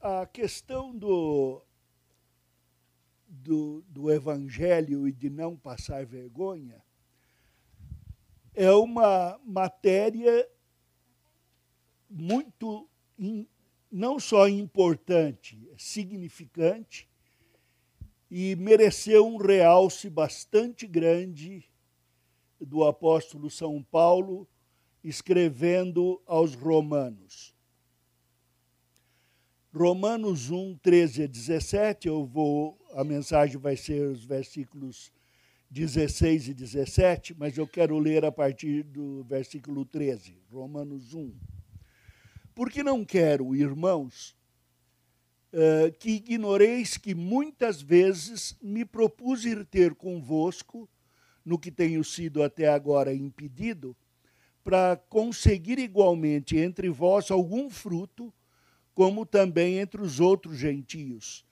a questão do, do, do evangelho e de não passar vergonha é uma matéria muito, não só importante, é significante, e mereceu um realce bastante grande do apóstolo São Paulo escrevendo aos Romanos. Romanos 1, 13 a 17, eu vou, a mensagem vai ser os versículos 16 e 17, mas eu quero ler a partir do versículo 13, Romanos 1. Porque não quero, irmãos, eh, que ignoreis que muitas vezes me propus ir ter convosco, no que tenho sido até agora impedido, para conseguir igualmente entre vós algum fruto, como também entre os outros gentios.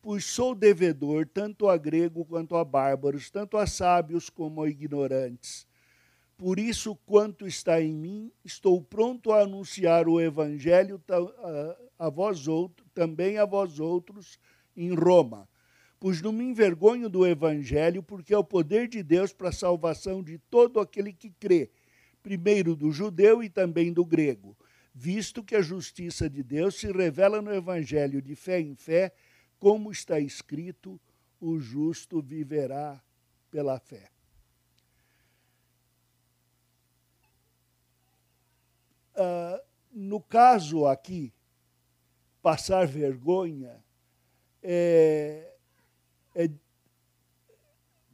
Pois sou devedor tanto a grego quanto a bárbaros, tanto a sábios como a ignorantes. Por isso, quanto está em mim, estou pronto a anunciar o evangelho a, vós outros, também a vós outros em Roma. Pois não me envergonho do evangelho, porque é o poder de Deus para a salvação de todo aquele que crê, primeiro do judeu e também do grego, visto que a justiça de Deus se revela no evangelho de fé em fé, como está escrito: o justo viverá pela fé. Uh, no caso aqui, passar vergonha, é, é,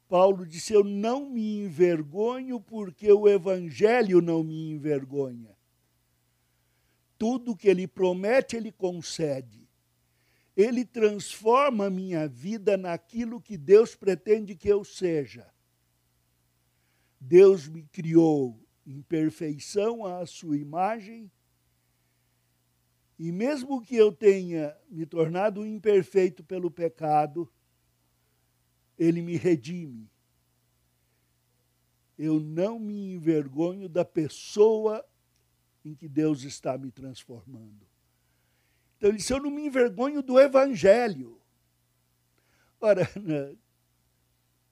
Paulo disse: Eu não me envergonho porque o Evangelho não me envergonha. Tudo que ele promete, ele concede. Ele transforma a minha vida naquilo que Deus pretende que eu seja. Deus me criou em perfeição à sua imagem, e mesmo que eu tenha me tornado imperfeito pelo pecado, ele me redime. Eu não me envergonho da pessoa em que Deus está me transformando. Então ele disse: Eu não me envergonho do Evangelho. Ora,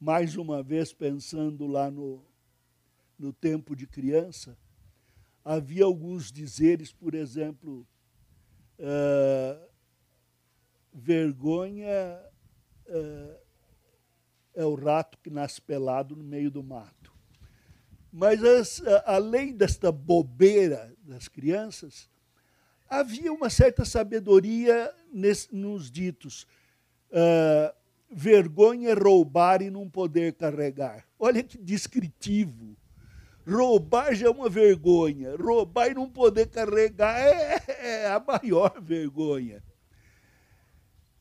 mais uma vez pensando lá no, no tempo de criança, havia alguns dizeres, por exemplo, uh, vergonha uh, é o rato que nasce pelado no meio do mato. Mas as, além desta bobeira das crianças, havia uma certa sabedoria nos ditos. Uh, vergonha é roubar e não poder carregar. Olha que descritivo. Roubar já é uma vergonha. Roubar e não poder carregar é, é a maior vergonha.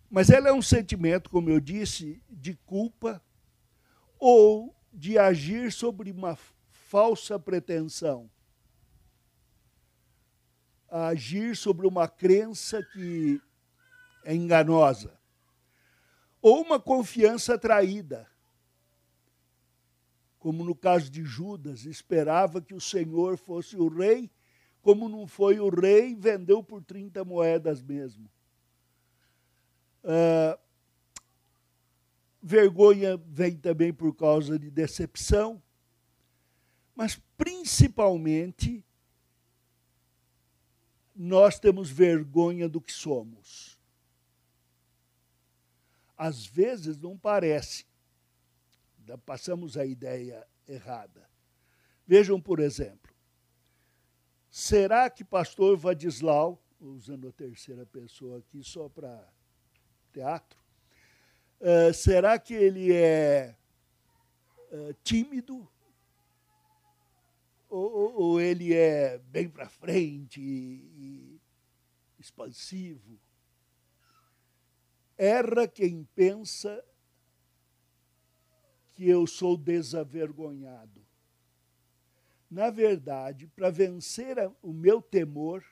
Mas ela é um sentimento, como eu disse, de culpa ou de agir sobre uma falsa pretensão. Agir sobre uma crença que é enganosa. Ou uma confiança traída como no caso de Judas, esperava que o Senhor fosse o rei, como não foi o rei, vendeu por 30 moedas mesmo. Uh, vergonha vem também por causa de decepção, mas principalmente nós temos vergonha do que somos. Às vezes não parece, passamos a ideia errada. Vejam, por exemplo, será que pastor Vadislau, usando a terceira pessoa aqui só para teatro, uh, será que ele é uh, tímido? Ou, ou, ele é bem para frente e, expansivo? Erra quem pensa que eu sou desavergonhado. Na verdade, para vencer o meu temor,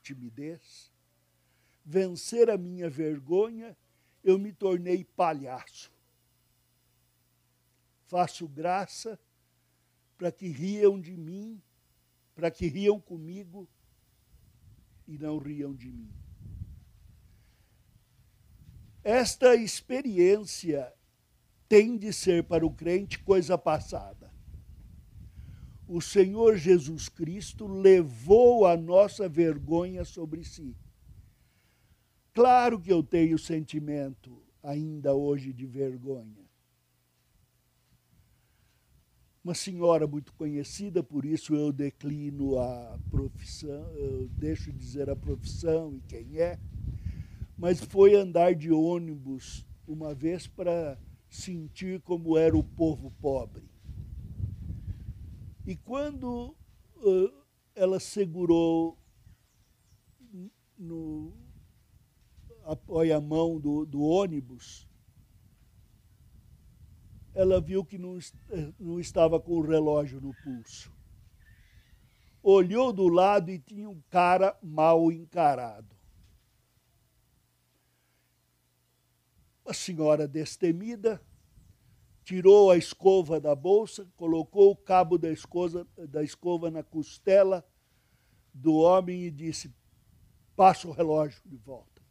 timidez, vencer a minha vergonha, eu me tornei palhaço. Faço graça para que riam de mim, para que riam comigo e não riam de mim. Esta experiência tem de ser para o crente coisa passada. O Senhor Jesus Cristo levou a nossa vergonha sobre si. Claro que eu tenho sentimento ainda hoje de vergonha uma senhora muito conhecida, por isso eu declino a profissão, eu deixo de dizer a profissão e quem é, mas foi andar de ônibus uma vez para sentir como era o povo pobre. E quando uh, ela segurou no apoia-mão do, do ônibus, ela viu que não, não estava com o relógio no pulso. Olhou do lado e tinha um cara mal encarado. A senhora destemida tirou a escova da bolsa, colocou o cabo da escova, da escova na costela do homem e disse: Passa o relógio de volta.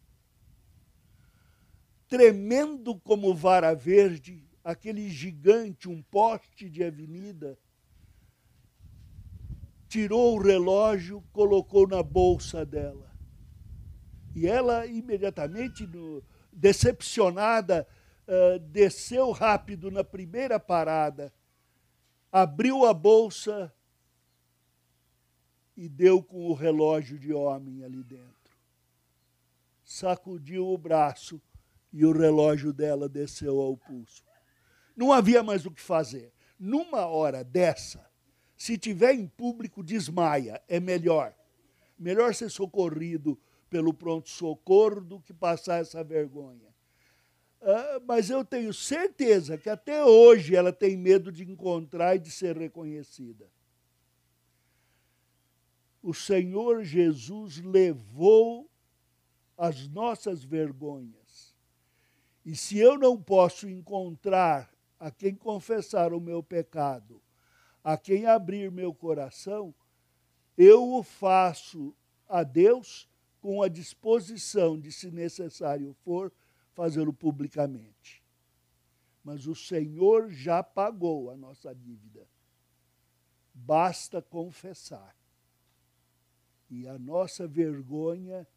Tremendo como vara verde, aquele gigante, um poste de avenida, tirou o relógio, colocou na bolsa dela. E ela, imediatamente, no, decepcionada, uh, desceu rápido na primeira parada, abriu a bolsa e deu com o relógio de homem ali dentro. Sacudiu o braço e o relógio dela desceu ao pulso. Não havia mais o que fazer. Numa hora dessa, se tiver em público, desmaia, é melhor. Melhor ser socorrido pelo pronto-socorro do que passar essa vergonha. Uh, mas eu tenho certeza que até hoje ela tem medo de encontrar e de ser reconhecida. O Senhor Jesus levou as nossas vergonhas. E se eu não posso encontrar a quem confessar o meu pecado, a quem abrir meu coração, eu o faço a Deus com a disposição de, se necessário for, fazê-lo publicamente. Mas o Senhor já pagou a nossa dívida. Basta confessar. E a nossa vergonha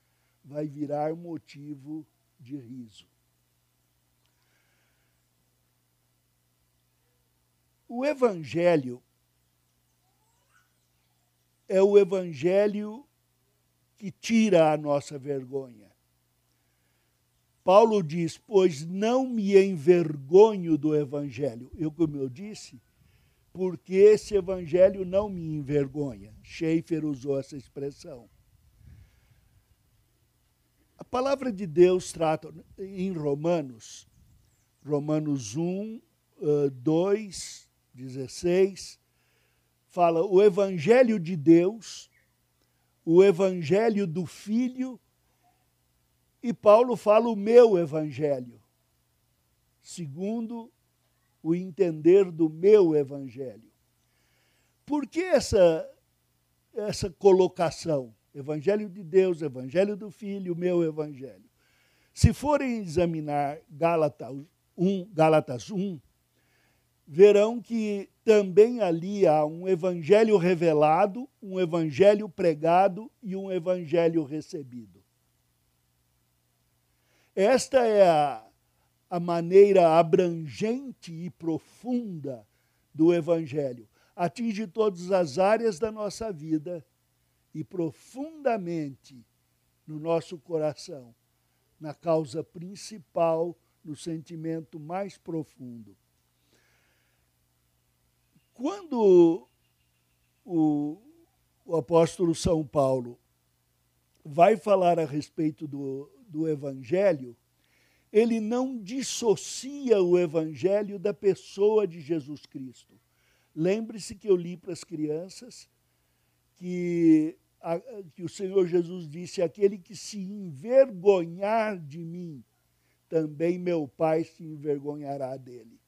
vai virar motivo de riso. O Evangelho é o Evangelho que tira a nossa vergonha. Paulo diz: Pois não me envergonho do Evangelho. Eu, como eu disse, porque esse Evangelho não me envergonha. Schaefer usou essa expressão. A palavra de Deus trata em Romanos, Romanos 1, 2, 16, fala o Evangelho de Deus, o Evangelho do Filho, e Paulo fala o meu Evangelho, segundo o entender do meu Evangelho. Por que essa, essa colocação? Evangelho de Deus, Evangelho do Filho, meu Evangelho. Se forem examinar Gálatas 1, Gálatas 1 verão que também ali há um evangelho revelado, um evangelho pregado e um evangelho recebido. Esta é a, a maneira abrangente e profunda do evangelho. Atinge todas as áreas da nossa vida e profundamente no nosso coração, na causa principal, no sentimento mais profundo. Quando o, o apóstolo São Paulo vai falar a respeito do, do Evangelho, ele não dissocia o Evangelho da pessoa de Jesus Cristo. Lembre-se que eu li para as crianças que, a, que o Senhor Jesus disse: aquele que se envergonhar de mim, também meu Pai se envergonhará dele.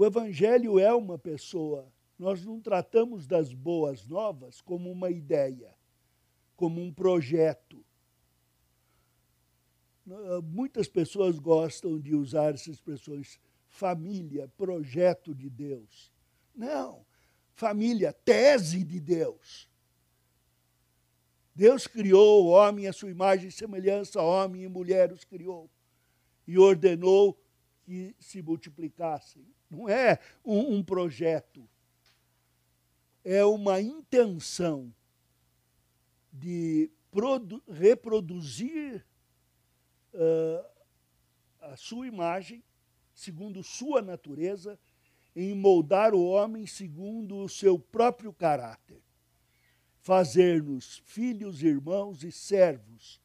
O Evangelho é uma pessoa. Nós não tratamos das boas novas como uma ideia, como um projeto. muitas pessoas gostam de usar essas expressões família, projeto de Deus. Não, família, tese de Deus. Deus criou o homem à sua imagem e semelhança, homem e mulher os criou. E ordenou que se multiplicassem. Não é um, um projeto, é uma intenção de reproduzir uh, a sua imagem, segundo sua natureza, em moldar o homem segundo o seu próprio caráter, fazer-nos filhos, irmãos e servos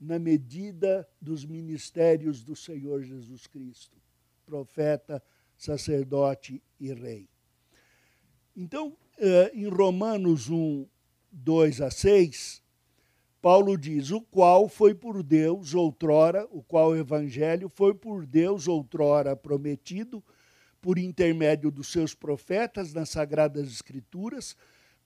na medida dos ministérios do Senhor Jesus Cristo, profeta, sacerdote e rei. Então, eh, em Romanos 1, 2 a 6, Paulo diz: O qual foi por Deus outrora, o qual o evangelho foi por Deus outrora prometido, por intermédio dos seus profetas nas sagradas escrituras,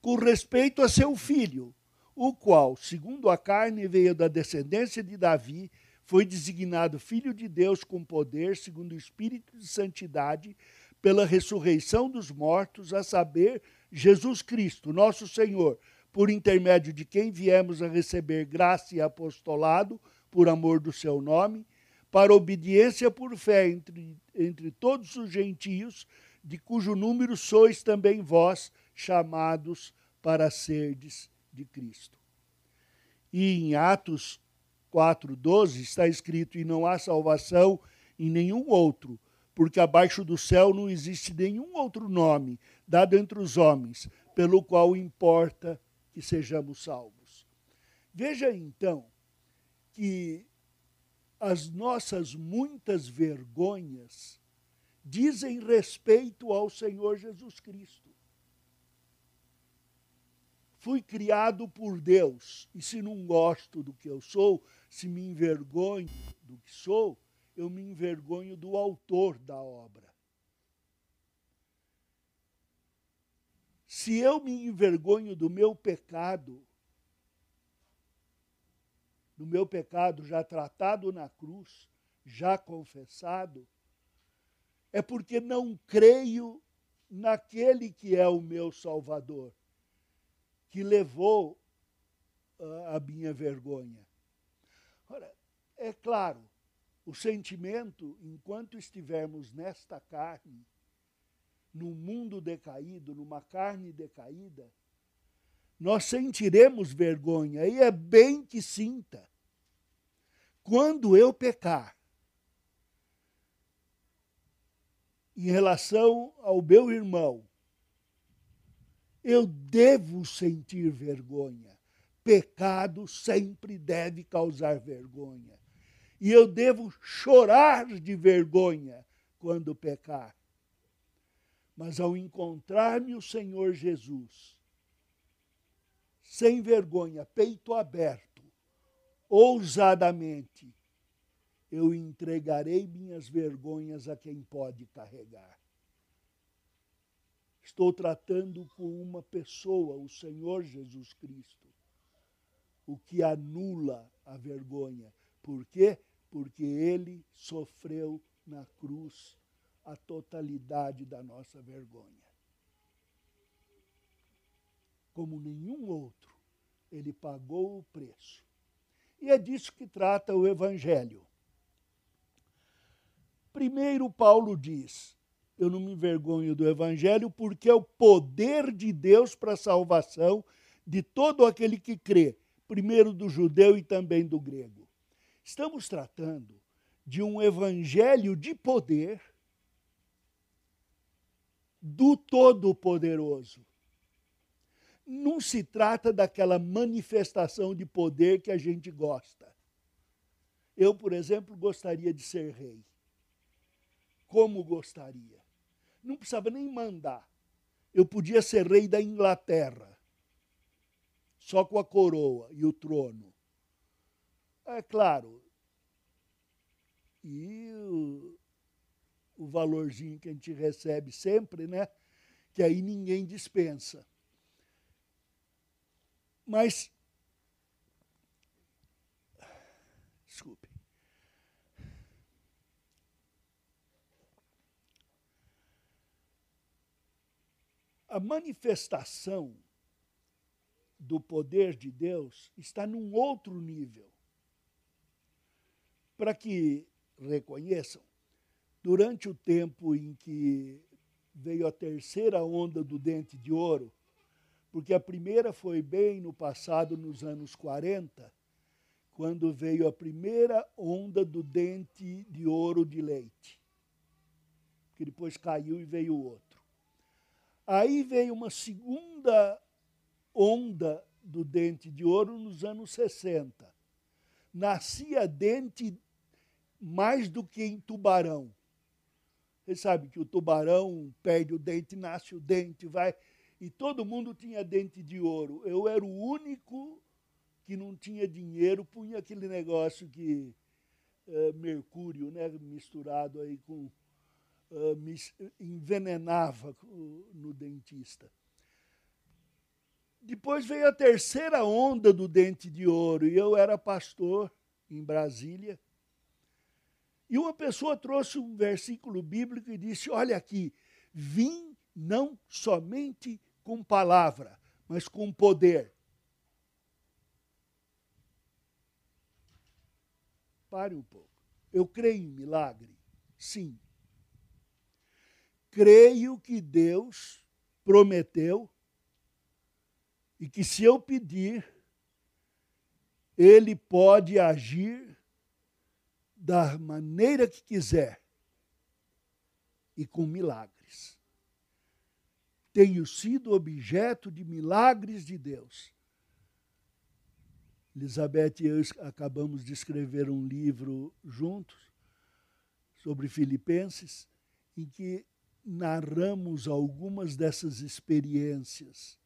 com respeito a seu filho, o qual, segundo a carne, veio da descendência de Davi, foi designado filho de Deus com poder, segundo o espírito de santidade, pela ressurreição dos mortos, a saber, Jesus Cristo, nosso Senhor, por intermédio de quem viemos a receber graça e apostolado por amor do seu nome, para obediência por fé entre, entre todos os gentios, de cujo número sois também vós chamados para serdes de Cristo. E em Atos 4,12 está escrito: E não há salvação em nenhum outro, porque abaixo do céu não existe nenhum outro nome dado entre os homens, pelo qual importa que sejamos salvos. Veja então que as nossas muitas vergonhas dizem respeito ao Senhor Jesus Cristo fui criado por Deus, e se não gosto do que eu sou, se me envergonho do que sou, eu me envergonho do autor da obra. Se eu me envergonho do meu pecado, do meu pecado já tratado na cruz, já confessado, é porque não creio naquele que é o meu Salvador que levou uh, a minha vergonha. Ora, é claro, o sentimento, enquanto estivermos nesta carne, num mundo decaído, numa carne decaída, nós sentiremos vergonha, e é bem que sinta. Quando eu pecar, em relação ao meu irmão, eu devo sentir vergonha. Pecado sempre deve causar vergonha. E eu devo chorar de vergonha quando pecar. Mas ao encontrar-me o Senhor Jesus, sem vergonha, peito aberto, ousadamente, eu entregarei minhas vergonhas a quem pode carregar. Estou tratando com uma pessoa, o Senhor Jesus Cristo, o que anula a vergonha. Por quê? Porque ele sofreu na cruz a totalidade da nossa vergonha. Como nenhum outro, ele pagou o preço. E é disso que trata o Evangelho. Primeiro, Paulo diz: eu não me envergonho do Evangelho, porque é o poder de Deus para a salvação de todo aquele que crê, primeiro do judeu e também do grego. Estamos tratando de um Evangelho de poder do Todo-Poderoso. Não se trata daquela manifestação de poder que a gente gosta. Eu, por exemplo, gostaria de ser rei. Como gostaria? não precisava nem mandar. Eu podia ser rei da Inglaterra, só com a coroa e o trono. É claro. E o, o valorzinho que a gente recebe sempre, né? Que aí ninguém dispensa. Mas. Desculpe. A manifestação do poder de Deus está num outro nível. Para que reconheçam, durante o tempo em que veio a terceira onda do dente de ouro, porque a primeira foi bem no passado, nos anos 40, quando veio a primeira onda do dente de ouro de leite. Que depois caiu e veio outro. Aí veio uma segunda onda do dente de ouro nos anos 60. Nascia dente mais do que em tubarão. Você sabe que o tubarão perde o dente, nasce o dente, vai. E todo mundo tinha dente de ouro. Eu era o único que não tinha dinheiro, punha aquele negócio que. Uh, mercúrio, né, misturado aí com. Uh, mis, envenenava no dentista. Depois veio a terceira onda do dente de ouro, e eu era pastor em Brasília. E uma pessoa trouxe um versículo bíblico e disse: Olha aqui, vim não somente com palavra, mas com poder. Pare um pouco. Eu creio em milagre? Sim. Creio que Deus prometeu e que se eu pedir, Ele pode agir da maneira que quiser e com milagres. Tenho sido objeto de milagres de Deus. Elizabeth e eu acabamos de escrever um livro juntos sobre Filipenses, em que narramos algumas dessas experiências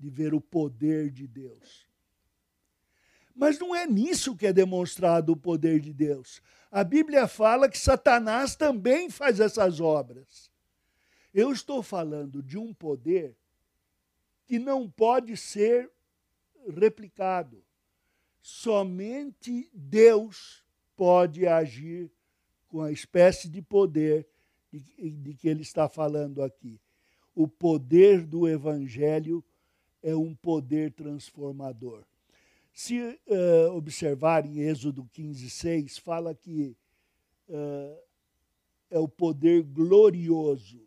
de ver o poder de Deus. Mas não é nisso que é demonstrado o poder de Deus. A Bíblia fala que Satanás também faz essas obras. Eu estou falando de um poder que não pode ser replicado. Somente Deus pode agir com a espécie de poder de, que ele está falando aqui. O poder do Evangelho é um poder transformador. Se uh, observarem Êxodo 15, 6, fala que uh, é o poder glorioso,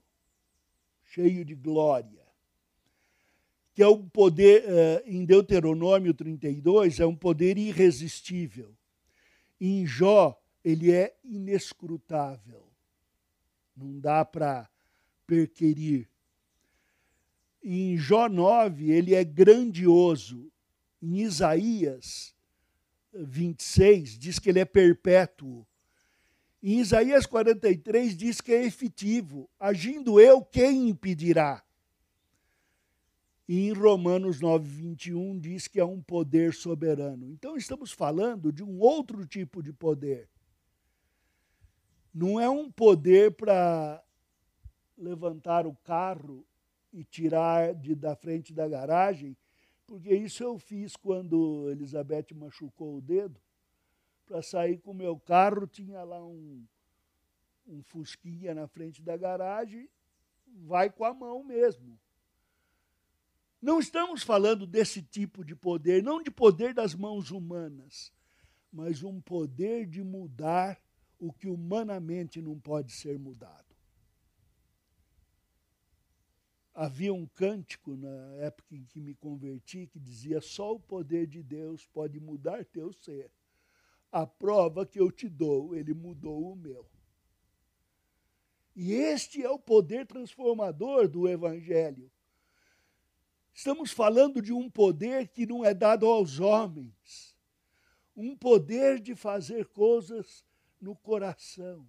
cheio de glória. Que é um poder, uh, em Deuteronômio 32, é um poder irresistível. Em Jó, ele é inescrutável. Não dá para perquerir. Em Jó 9, ele é grandioso em Isaías 26, diz que ele é perpétuo. Em Isaías 43 diz que é efetivo. Agindo eu, quem impedirá? E em Romanos 9, 21 diz que é um poder soberano. Então estamos falando de um outro tipo de poder. Não é um poder para levantar o carro e tirar de, da frente da garagem porque isso eu fiz quando Elizabeth machucou o dedo. Para sair com o meu carro, tinha lá um, um fusquinha na frente da garagem, vai com a mão mesmo. Não estamos falando desse tipo de poder, não de poder das mãos humanas, mas um poder de mudar o que humanamente não pode ser mudado. Havia um cântico na época em que me converti que dizia: só o poder de Deus pode mudar teu ser. A prova que eu te dou, ele mudou o meu. E este é o poder transformador do Evangelho. Estamos falando de um poder que não é dado aos homens, um poder de fazer coisas no coração,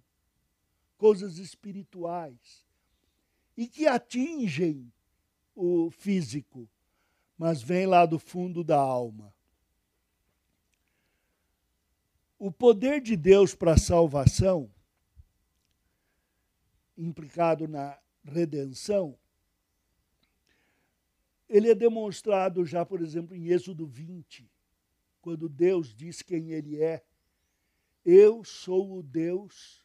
coisas espirituais e que atingem o físico, mas vem lá do fundo da alma. O poder de Deus para a salvação, implicado na redenção, ele é demonstrado já, por exemplo, em Êxodo 20, quando Deus diz quem ele é. Eu sou o Deus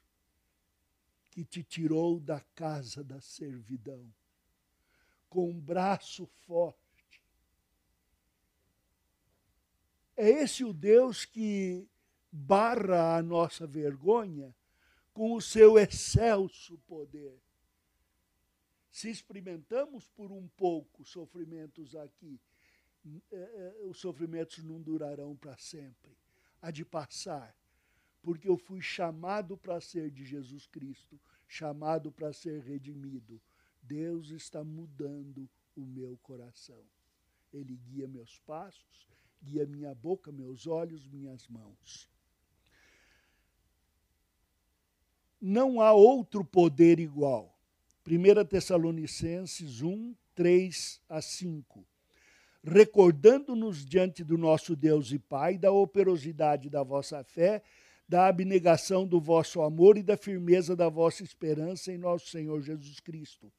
que te tirou da casa da servidão. com um braço forte. É esse o Deus que barra a nossa vergonha com o seu excelso poder. Se experimentamos por um pouco sofrimentos aqui, eh, eh, os sofrimentos não durarão para sempre. Há de passar, porque eu fui chamado para ser de Jesus Cristo, chamado para ser redimido. Deus está mudando o meu coração. Ele guia meus passos, guia minha boca, meus olhos, minhas mãos. Não há outro poder igual. 1 Tessalonicenses 1, 3 a 5. Recordando-nos diante do nosso Deus e Pai da operosidade da vossa fé, da abnegação do vosso amor e da firmeza da vossa esperança em nosso Senhor Jesus Cristo.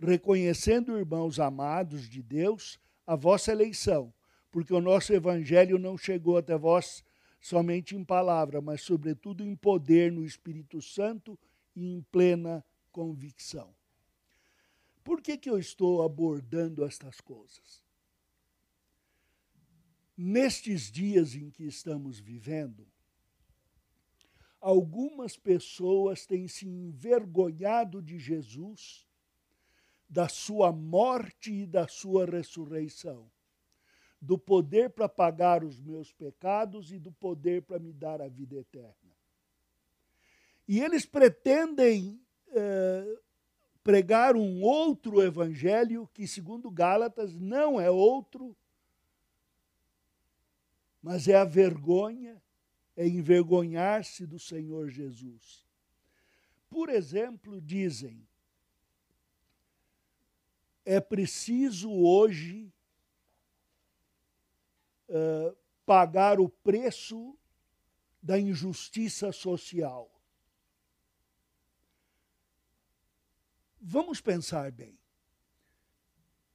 Reconhecendo, irmãos amados de Deus, a vossa eleição, porque o nosso evangelho não chegou até vós somente em palavra, mas sobretudo em poder no Espírito Santo e em plena convicção. Por que, que eu estou abordando estas coisas? Nestes dias em que estamos vivendo, algumas pessoas têm se envergonhado de Jesus, da sua morte e da sua ressurreição do poder para pagar os meus pecados e do poder para me dar a vida eterna. E eles pretendem eh, pregar um outro evangelho que, segundo Gálatas, não é outro, mas é a vergonha, é envergonhar-se do Senhor Jesus. Por exemplo, dizem, é preciso hoje uh, pagar o preço da injustiça social. Vamos pensar bem.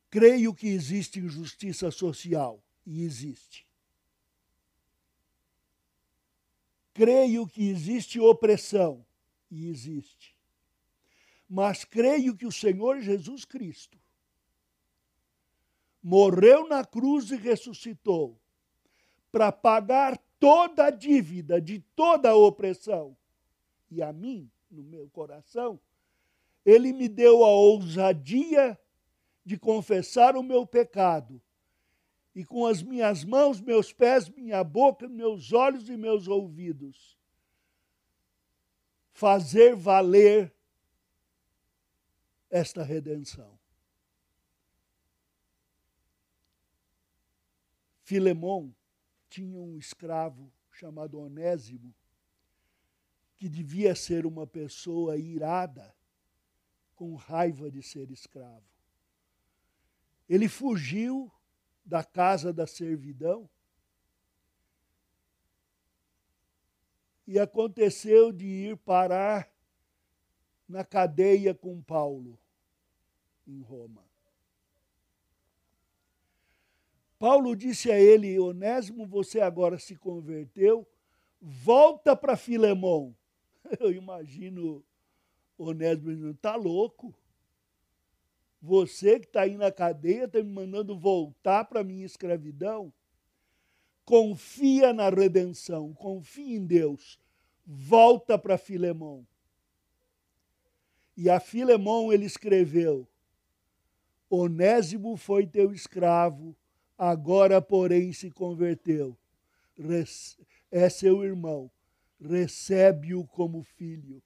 Creio que existe injustiça social, e existe. Creio que existe opressão, e existe. Mas creio que o Senhor Jesus Cristo morreu na cruz e ressuscitou para pagar toda a dívida de toda a opressão. E a mim, no meu coração, ele me deu a ousadia de confessar o meu pecado. E com as minhas mãos, meus pés, minha boca, meus olhos e meus ouvidos, fazer valer esta redenção. Filemão tinha um escravo chamado Onésimo, que devia ser uma pessoa irada, com raiva de ser escravo. Ele fugiu da casa da servidão e aconteceu de ir parar na cadeia com Paulo, em Roma. Paulo disse a ele: Onésimo, você agora se converteu, volta para Filemão. Eu imagino Onésimo dizendo: está louco? Você que está aí na cadeia está me mandando voltar para a minha escravidão? Confia na redenção, confia em Deus. Volta para Filemão. E a Filemão ele escreveu: Onésimo foi teu escravo agora, porém, se converteu. É seu irmão, recebe-o como filho.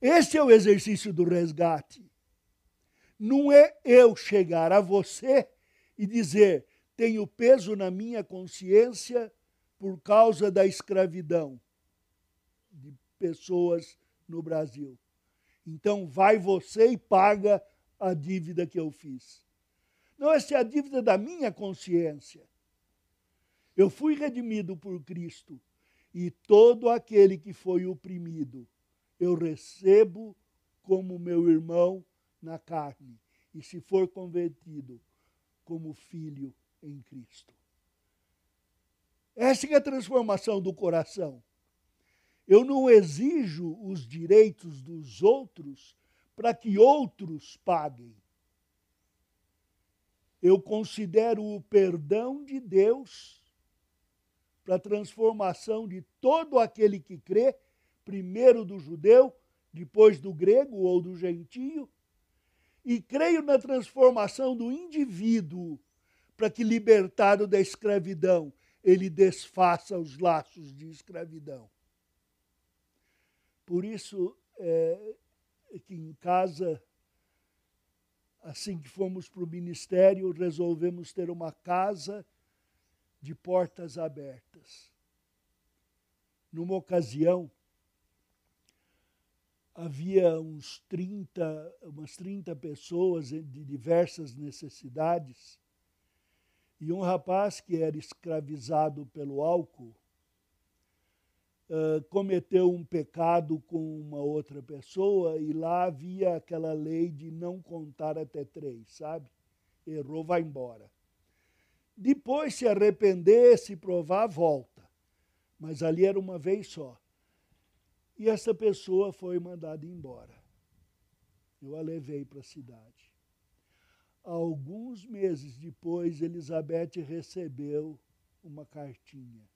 Esse é o exercício do resgate. Não é eu chegar a você e dizer: tenho peso na minha consciência por causa da escravidão de pessoas no Brasil. Então vai você e paga a dívida que eu fiz. Não, essa é a dívida da minha consciência. Eu fui redimido por Cristo e todo aquele que foi oprimido, eu recebo como meu irmão na carne, e se for convertido, como filho em Cristo. Essa é a transformação do coração. Eu não exijo os direitos dos outros para que outros paguem. Eu considero o perdão de Deus para a transformação de todo aquele que crê, primeiro do judeu, depois do grego ou do gentio, e creio na transformação do indivíduo para que, libertado da escravidão, ele desfaça os laços de escravidão. Por isso é, que em casa, assim que fomos para o ministério, resolvemos ter uma casa de portas abertas. Numa ocasião, havia uns 30, umas 30 pessoas de diversas necessidades, e um rapaz que era escravizado pelo álcool uh, cometeu um pecado com uma outra pessoa e lá havia aquela lei de não contar até três, sabe? Errou, vai embora. Depois se arrepender, se provar, volta. Mas ali era uma vez só. E essa pessoa foi mandada embora. Eu a levei para a cidade. Alguns meses depois, Elizabeth recebeu uma cartinha.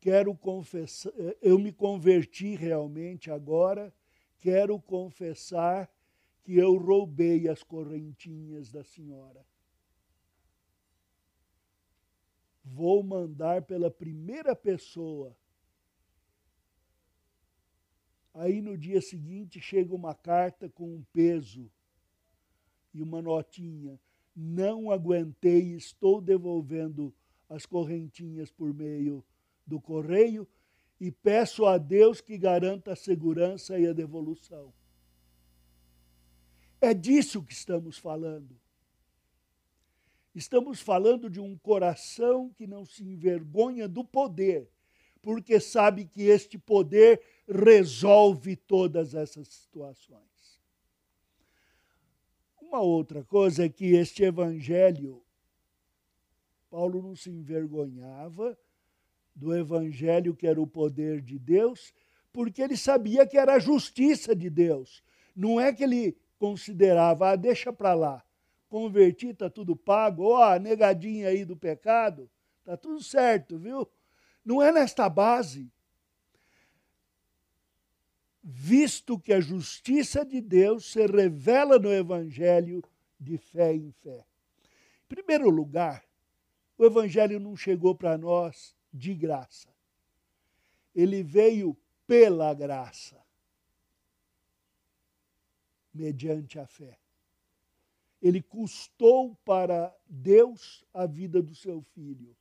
Quero confessar, eu me converti realmente agora, quero confessar que eu roubei as correntinhas da senhora. Vou mandar pela primeira pessoa Aí no dia seguinte chega uma carta com um peso e uma notinha. Não aguentei, estou devolvendo as correntinhas por meio do correio e peço a Deus que garanta a segurança e a devolução. É disso que estamos falando. Estamos falando de um coração que não se envergonha do poder, porque sabe que este poder resolve todas essas situações. Uma outra coisa é que este evangelho, Paulo não se envergonhava do evangelho que era o poder de Deus, porque ele sabia que era a justiça de Deus. Não é que ele considerava, ah, deixa para lá, converti, está tudo pago, ó, oh, negadinha aí do pecado, está tudo certo, viu? Não é nesta base visto que a justiça de Deus se revela no Evangelho de fé em fé. Em primeiro lugar, o Evangelho não chegou para nós de graça. Ele veio pela graça, mediante a fé. Ele custou para Deus a vida do seu filho.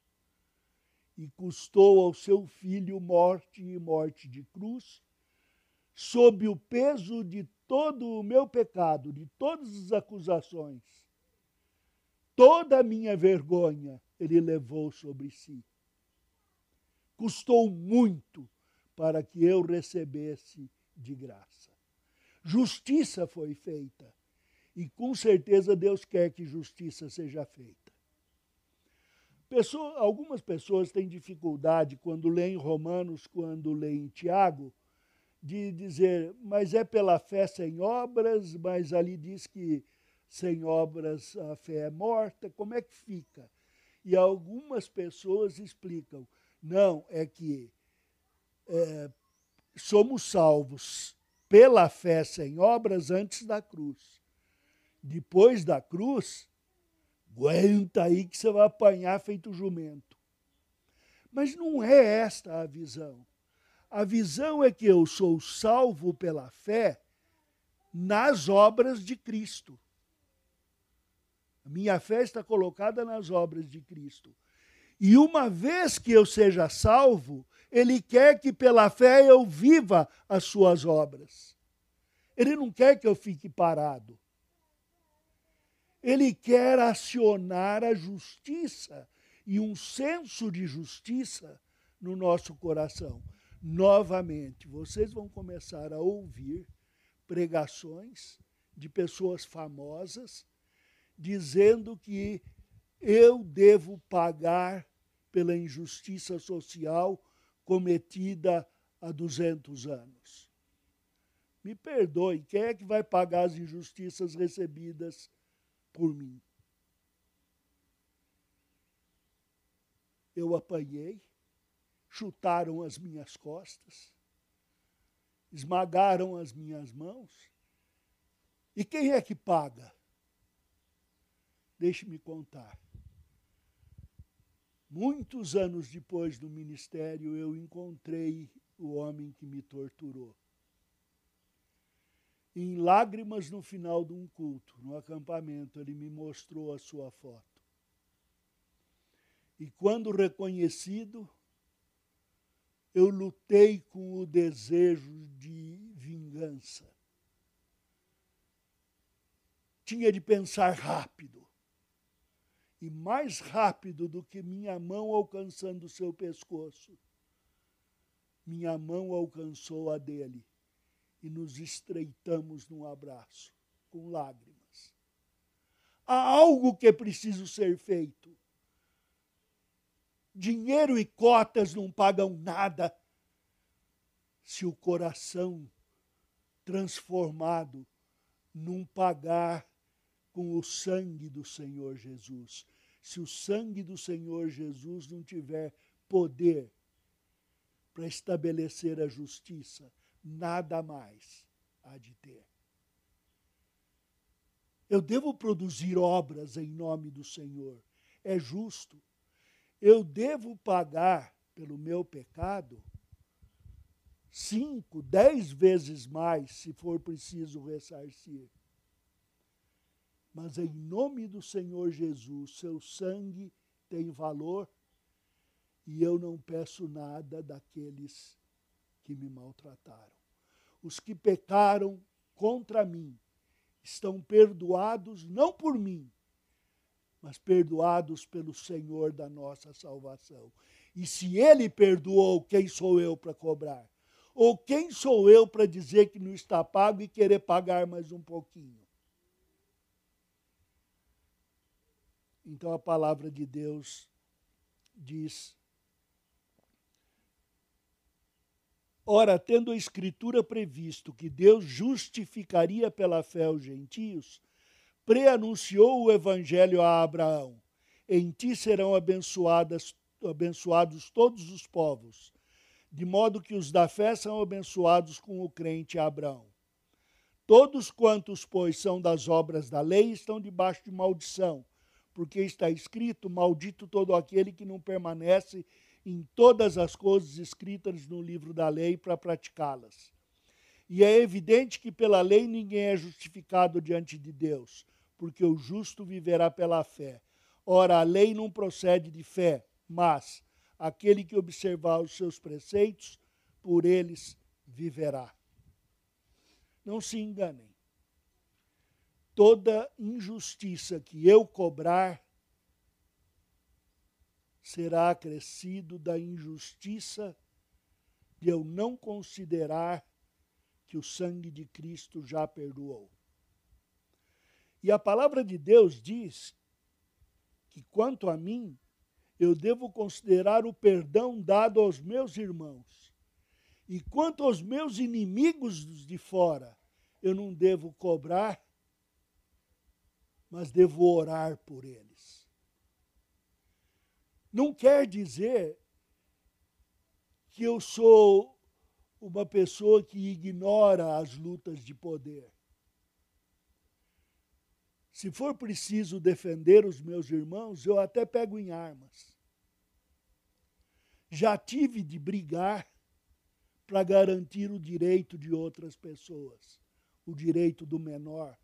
E custou ao seu filho morte e morte de cruz sob o peso de todo o meu pecado, de todas as acusações, toda a minha vergonha, ele levou sobre si. Custou muito para que eu recebesse de graça. Justiça foi feita. E com certeza Deus quer que justiça seja feita. Pessoa, algumas pessoas têm dificuldade quando leem Romanos, quando leem Tiago, de dizer, mas é pela fé sem obras, mas ali diz que sem obras a fé é morta, como é que fica? E algumas pessoas explicam, não, é que é, somos salvos pela fé sem obras antes da cruz. Depois da cruz, aguenta aí que você vai apanhar feito jumento. Mas não é esta a visão. A visão é que eu sou salvo pela fé nas obras de Cristo. A minha fé está colocada nas obras de Cristo. E uma vez que eu seja salvo, Ele quer que pela fé eu viva as suas obras. Ele não quer que eu fique parado. Ele quer acionar a justiça e um senso de justiça no nosso coração novamente. Vocês vão começar a ouvir pregações de pessoas famosas dizendo que eu devo pagar pela injustiça social cometida há 200 anos. Me perdoe, quem é que vai pagar as injustiças recebidas por mim. Eu apanhei, chutaram as minhas costas, esmagaram as minhas mãos. E quem é que paga? Deixe-me contar. Muitos anos depois do ministério, eu encontrei o homem que me torturou. Em lágrimas no final de um culto, no acampamento, ele me mostrou a sua foto. E quando reconhecido, eu lutei com o desejo de vingança. Tinha de pensar rápido. E mais rápido do que minha mão alcançando seu pescoço, minha mão alcançou a dele e nos estreitamos num abraço, com lágrimas. Há algo que é preciso ser feito. Dinheiro e cotas não pagam nada se o coração transformado não pagar com o sangue do Senhor Jesus. Se o sangue do Senhor Jesus não tiver poder para estabelecer a justiça, nada mais há de ter. Eu devo produzir obras em nome do Senhor, é justo. Eu devo pagar pelo meu pecado cinco, dez vezes mais, se for preciso ressarcir. Mas em nome do Senhor Jesus, seu sangue tem valor e eu não peço nada daqueles que me maltrataram. Os que pecaram contra mim estão perdoados não por mim, mas perdoados pelo Senhor da nossa salvação. E se ele perdoou, quem sou eu para cobrar? Ou quem sou eu para dizer que não está pago e querer pagar mais um pouquinho? Então a palavra de Deus diz Ora, tendo a Escritura previsto que Deus justificaria pela fé os gentios, preanunciou o Evangelho a Abraão: Em ti serão abençoados todos os povos, de modo que os da fé são abençoados com o crente Abraão. Todos quantos, pois, são das obras da lei estão debaixo de maldição, porque está escrito: Maldito todo aquele que não permanece em todas as coisas escritas no livro da lei para praticá-las. E é evidente que pela lei ninguém é justificado diante de Deus, porque o justo viverá pela fé. Ora, a lei não procede de fé, mas aquele que observar os seus preceitos, por eles viverá. Não se enganem. Toda injustiça que eu cobrar será acrescido da injustiça de eu não considerar que o sangue de Cristo já perdoou. E a palavra de Deus diz que, quanto a mim, eu devo considerar o perdão dado aos meus irmãos. E quanto aos meus inimigos de fora, eu não devo cobrar, mas devo orar por eles não quer dizer que eu sou uma pessoa que ignora as lutas de poder. Se for preciso defender os meus irmãos, eu até pego em armas. Já tive de brigar para garantir o direito de outras pessoas, o direito do menor,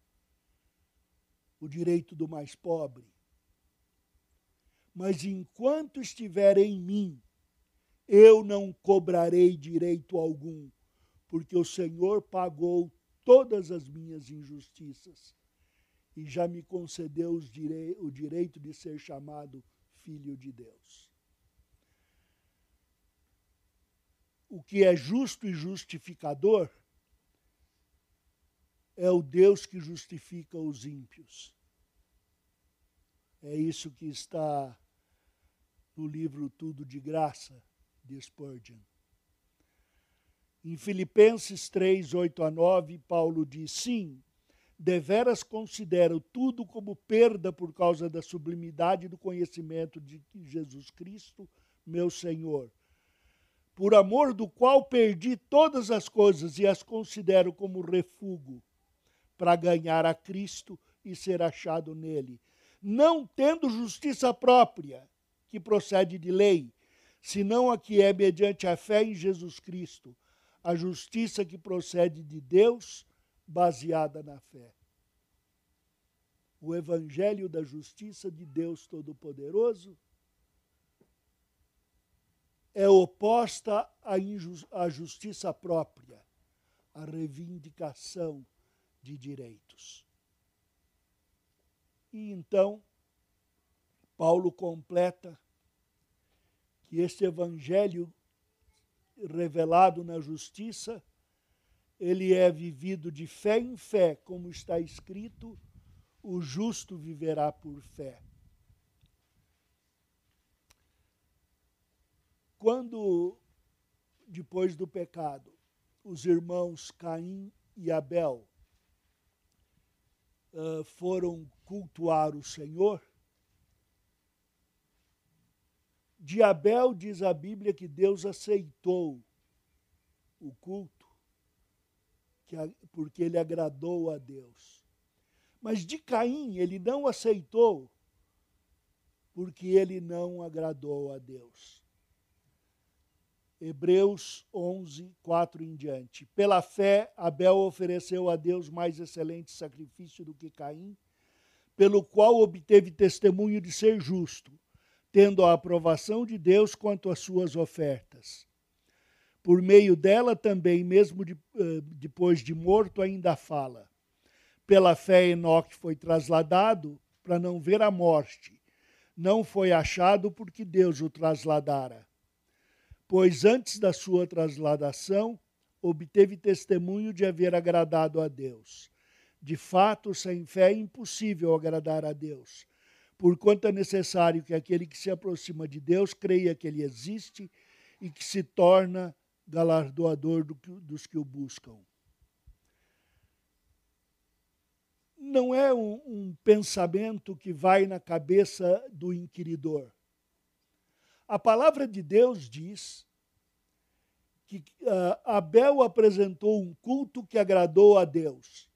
o direito do mais pobre mas enquanto estiver em mim, eu não cobrarei direito algum, porque o Senhor pagou todas as minhas injustiças e já me concedeu direi o direito de ser chamado filho de Deus. O que é justo e justificador é o Deus que justifica os ímpios. É isso que está no livro Tudo de Graça, de Spurgeon. Em Filipenses 3, 8 a 9, Paulo diz: Sim, deveras considero tudo como perda por causa da sublimidade do conhecimento de Jesus Cristo, meu Senhor, por amor do qual perdi todas as coisas e as considero como refúgio para ganhar a Cristo e ser achado nele, não tendo justiça própria, que procede de lei, senão a que é mediante a fé em Jesus Cristo, a justiça que procede de Deus baseada na fé. O Evangelho da Justiça de Deus Todo-Poderoso é oposta à, justiça própria, à reivindicação de direitos. E então, Paulo completa que este Evangelho revelado na justiça ele é vivido de fé em fé, como está escrito: o justo viverá por fé. Quando, depois do pecado, os irmãos Caim e Abel uh, foram cultuar o Senhor, de Abel diz a Bíblia que Deus aceitou o culto porque ele agradou a Deus. Mas de Caim ele não aceitou, porque ele não agradou a Deus. Hebreus 11, 4 em diante. Pela fé, Abel ofereceu a Deus mais excelente sacrifício do que Caim, pelo qual obteve testemunho de ser justo, tendo a aprovação de Deus quanto às suas ofertas. Por meio dela também, mesmo de, uh, depois de morto, ainda fala. Pela fé, Enoque foi trasladado para não ver a morte. Não foi achado porque Deus o trasladara. Pois antes da sua trasladação, obteve testemunho de haver agradado a Deus. De fato, sem fé é impossível agradar a Deus, porquanto é necessário que aquele que se aproxima de Deus creia que ele existe e que se torna galardoador do que, dos que o buscam. Não é um, um pensamento que vai na cabeça do inquiridor. A palavra de Deus diz que uh, Abel apresentou um culto que agradou a Deus.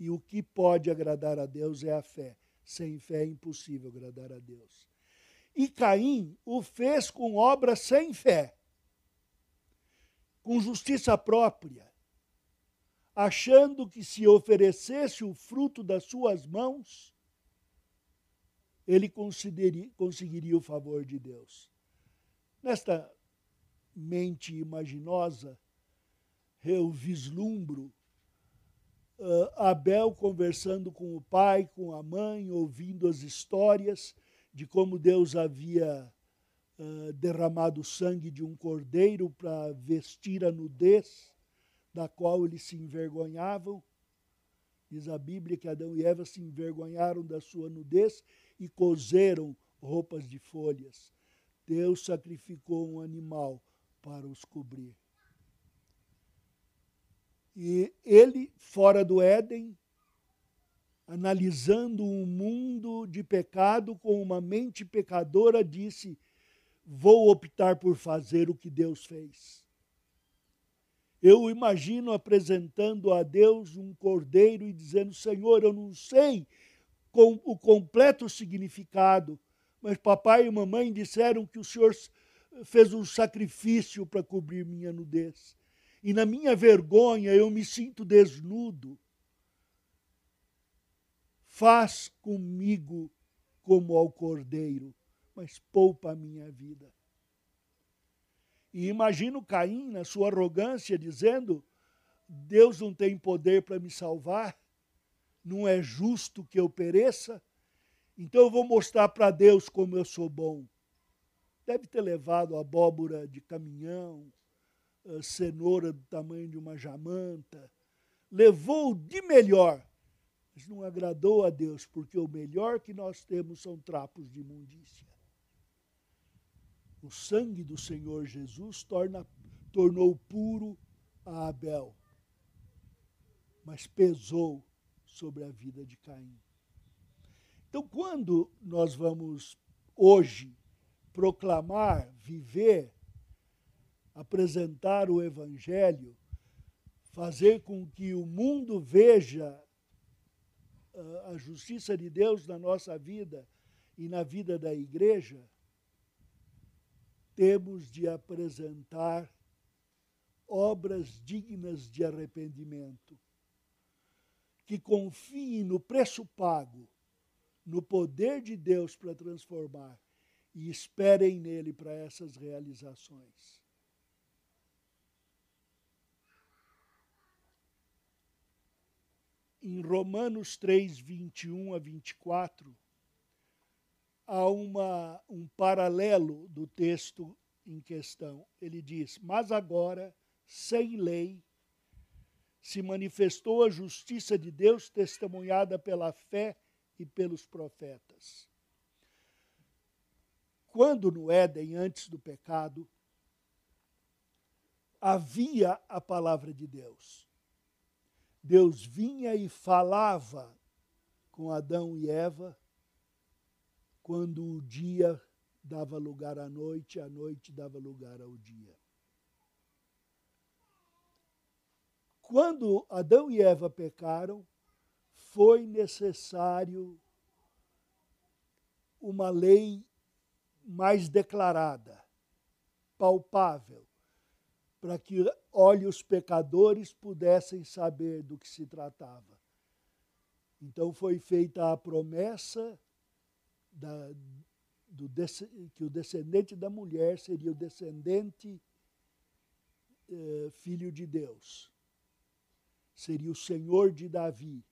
E o que pode agradar a Deus é a fé. Sem fé é impossível agradar a Deus. E Caim o fez com obras sem fé com justiça própria, achando que se oferecesse o fruto das suas mãos, ele conseguiria o favor de Deus. Nesta mente imaginosa, eu vislumbro uh, Abel conversando com o pai, com a mãe, ouvindo as histórias de como Deus havia uh, derramado o sangue de um cordeiro para vestir a nudez da qual eles se envergonhavam. Diz a Bíblia que Adão e Eva se envergonharam da sua nudez e cozeram roupas de folhas. Deus sacrificou um animal para os cobrir. E ele, fora do Éden, analisando um mundo de pecado com uma mente pecadora, disse: vou optar por fazer o que Deus fez. Eu imagino apresentando a Deus um cordeiro e dizendo: Senhor, eu não sei com o completo significado, mas papai e mamãe disseram que o Senhor fez um sacrifício para cobrir minha nudez. E na minha vergonha eu me sinto desnudo. Faz comigo como ao cordeiro mas poupa a minha vida. E imagino Caim, na sua arrogância, dizendo: Deus não tem poder para me salvar, não é justo que eu pereça, então eu vou mostrar para Deus como eu sou bom. Deve ter levado abóbora de caminhão, cenoura do tamanho de uma jamanta, levou de melhor, mas não agradou a Deus, porque o melhor que nós temos são trapos de imundícia. O sangue do Senhor Jesus torna, tornou puro a Abel, mas pesou sobre a vida de Caim. Então, quando nós vamos hoje proclamar, viver, apresentar o Evangelho, fazer com que o mundo veja ah, a justiça de Deus na nossa vida e na vida da igreja, temos de apresentar obras dignas de arrependimento, que confiem no preço pago, no poder de Deus para transformar e esperem nele para essas realizações. Em Romanos 3, 21 a 24, há uma, um paralelo do texto em questão. Ele diz: Mas agora sem lei, se manifestou a justiça de Deus testemunhada pela fé e pelos profetas. Quando no Éden, antes do pecado, havia a palavra de Deus. Deus vinha e falava com Adão e Eva quando o dia dava lugar à noite, a noite dava lugar ao dia. Quando Adão e Eva pecaram, foi necessário uma lei mais declarada, palpável, para que olhos pecadores pudessem saber do que se tratava. Então foi feita a promessa da, do, que o descendente da mulher seria o descendente eh, filho de Deus seria o Senhor de Davi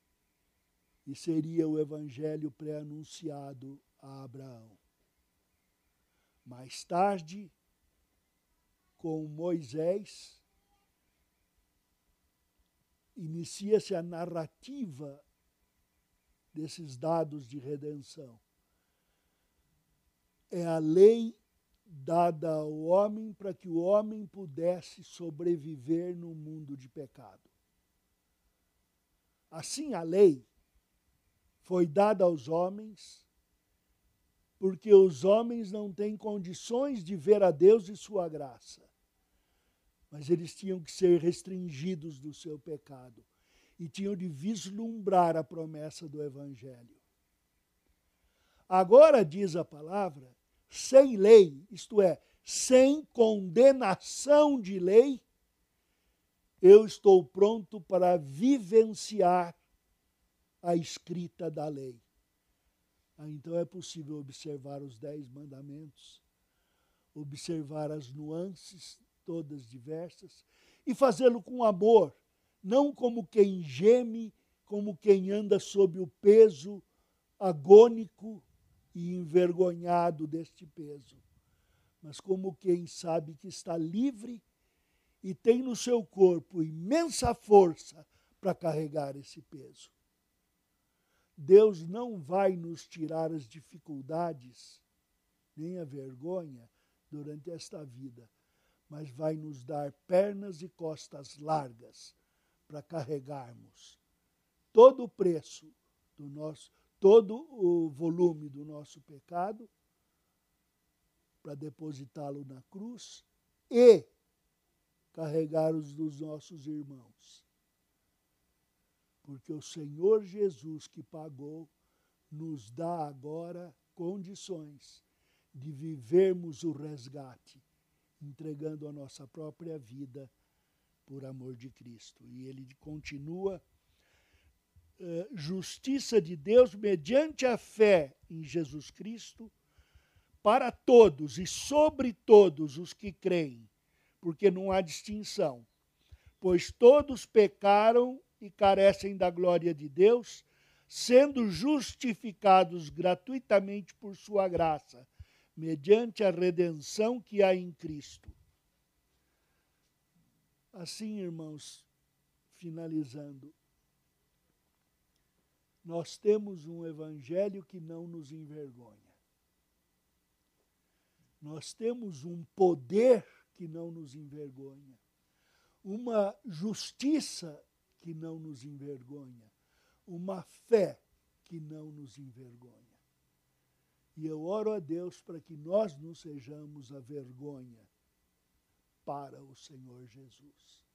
e seria o evangelho pré-anunciado a Abraão. Mais tarde, com Moisés, inicia-se a narrativa desses dados de redenção. É a lei dada ao homem para que o homem pudesse sobreviver no mundo de pecado. Assim a lei foi dada aos homens, porque os homens não têm condições de ver a Deus e sua graça. Mas eles tinham que ser restringidos do seu pecado e tinham de vislumbrar a promessa do Evangelho. Agora, diz a palavra, sem lei, isto é, sem condenação de lei, eu estou pronto para vivenciar a escrita da lei. Ah, então é possível observar os dez mandamentos, observar as nuances, todas diversas, e fazê-lo com amor, não como quem geme, como quem anda sob o peso agônico e envergonhado deste peso, mas como quem sabe que está livre e tem no seu corpo imensa força para carregar esse peso. Deus não vai nos tirar as dificuldades, nem a vergonha durante esta vida, mas vai nos dar pernas e costas largas para carregarmos todo o preço do nosso, todo o volume do nosso pecado, para depositá-lo na cruz e carregar os dos nossos irmãos. Porque o Senhor Jesus que pagou nos dá agora condições de vivermos o resgate, entregando a nossa própria vida por amor de Cristo. E ele continua uh, justiça de Deus mediante a fé em Jesus Cristo para todos e sobre todos os que creem porque não há distinção. Pois todos pecaram e carecem da glória de Deus, sendo justificados gratuitamente por sua graça, mediante a redenção que há em Cristo. Assim, irmãos, finalizando, nós temos um evangelho que não nos envergonha. Nós temos um poder que não nos envergonha, uma justiça que não nos envergonha, uma fé que não nos envergonha. E eu oro a Deus para que nós não sejamos a vergonha para o Senhor Jesus.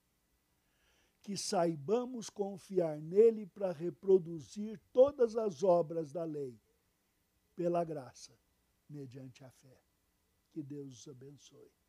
Que saibamos confiar nele para reproduzir todas as obras da lei, pela graça, mediante a fé. Que Deus os abençoe.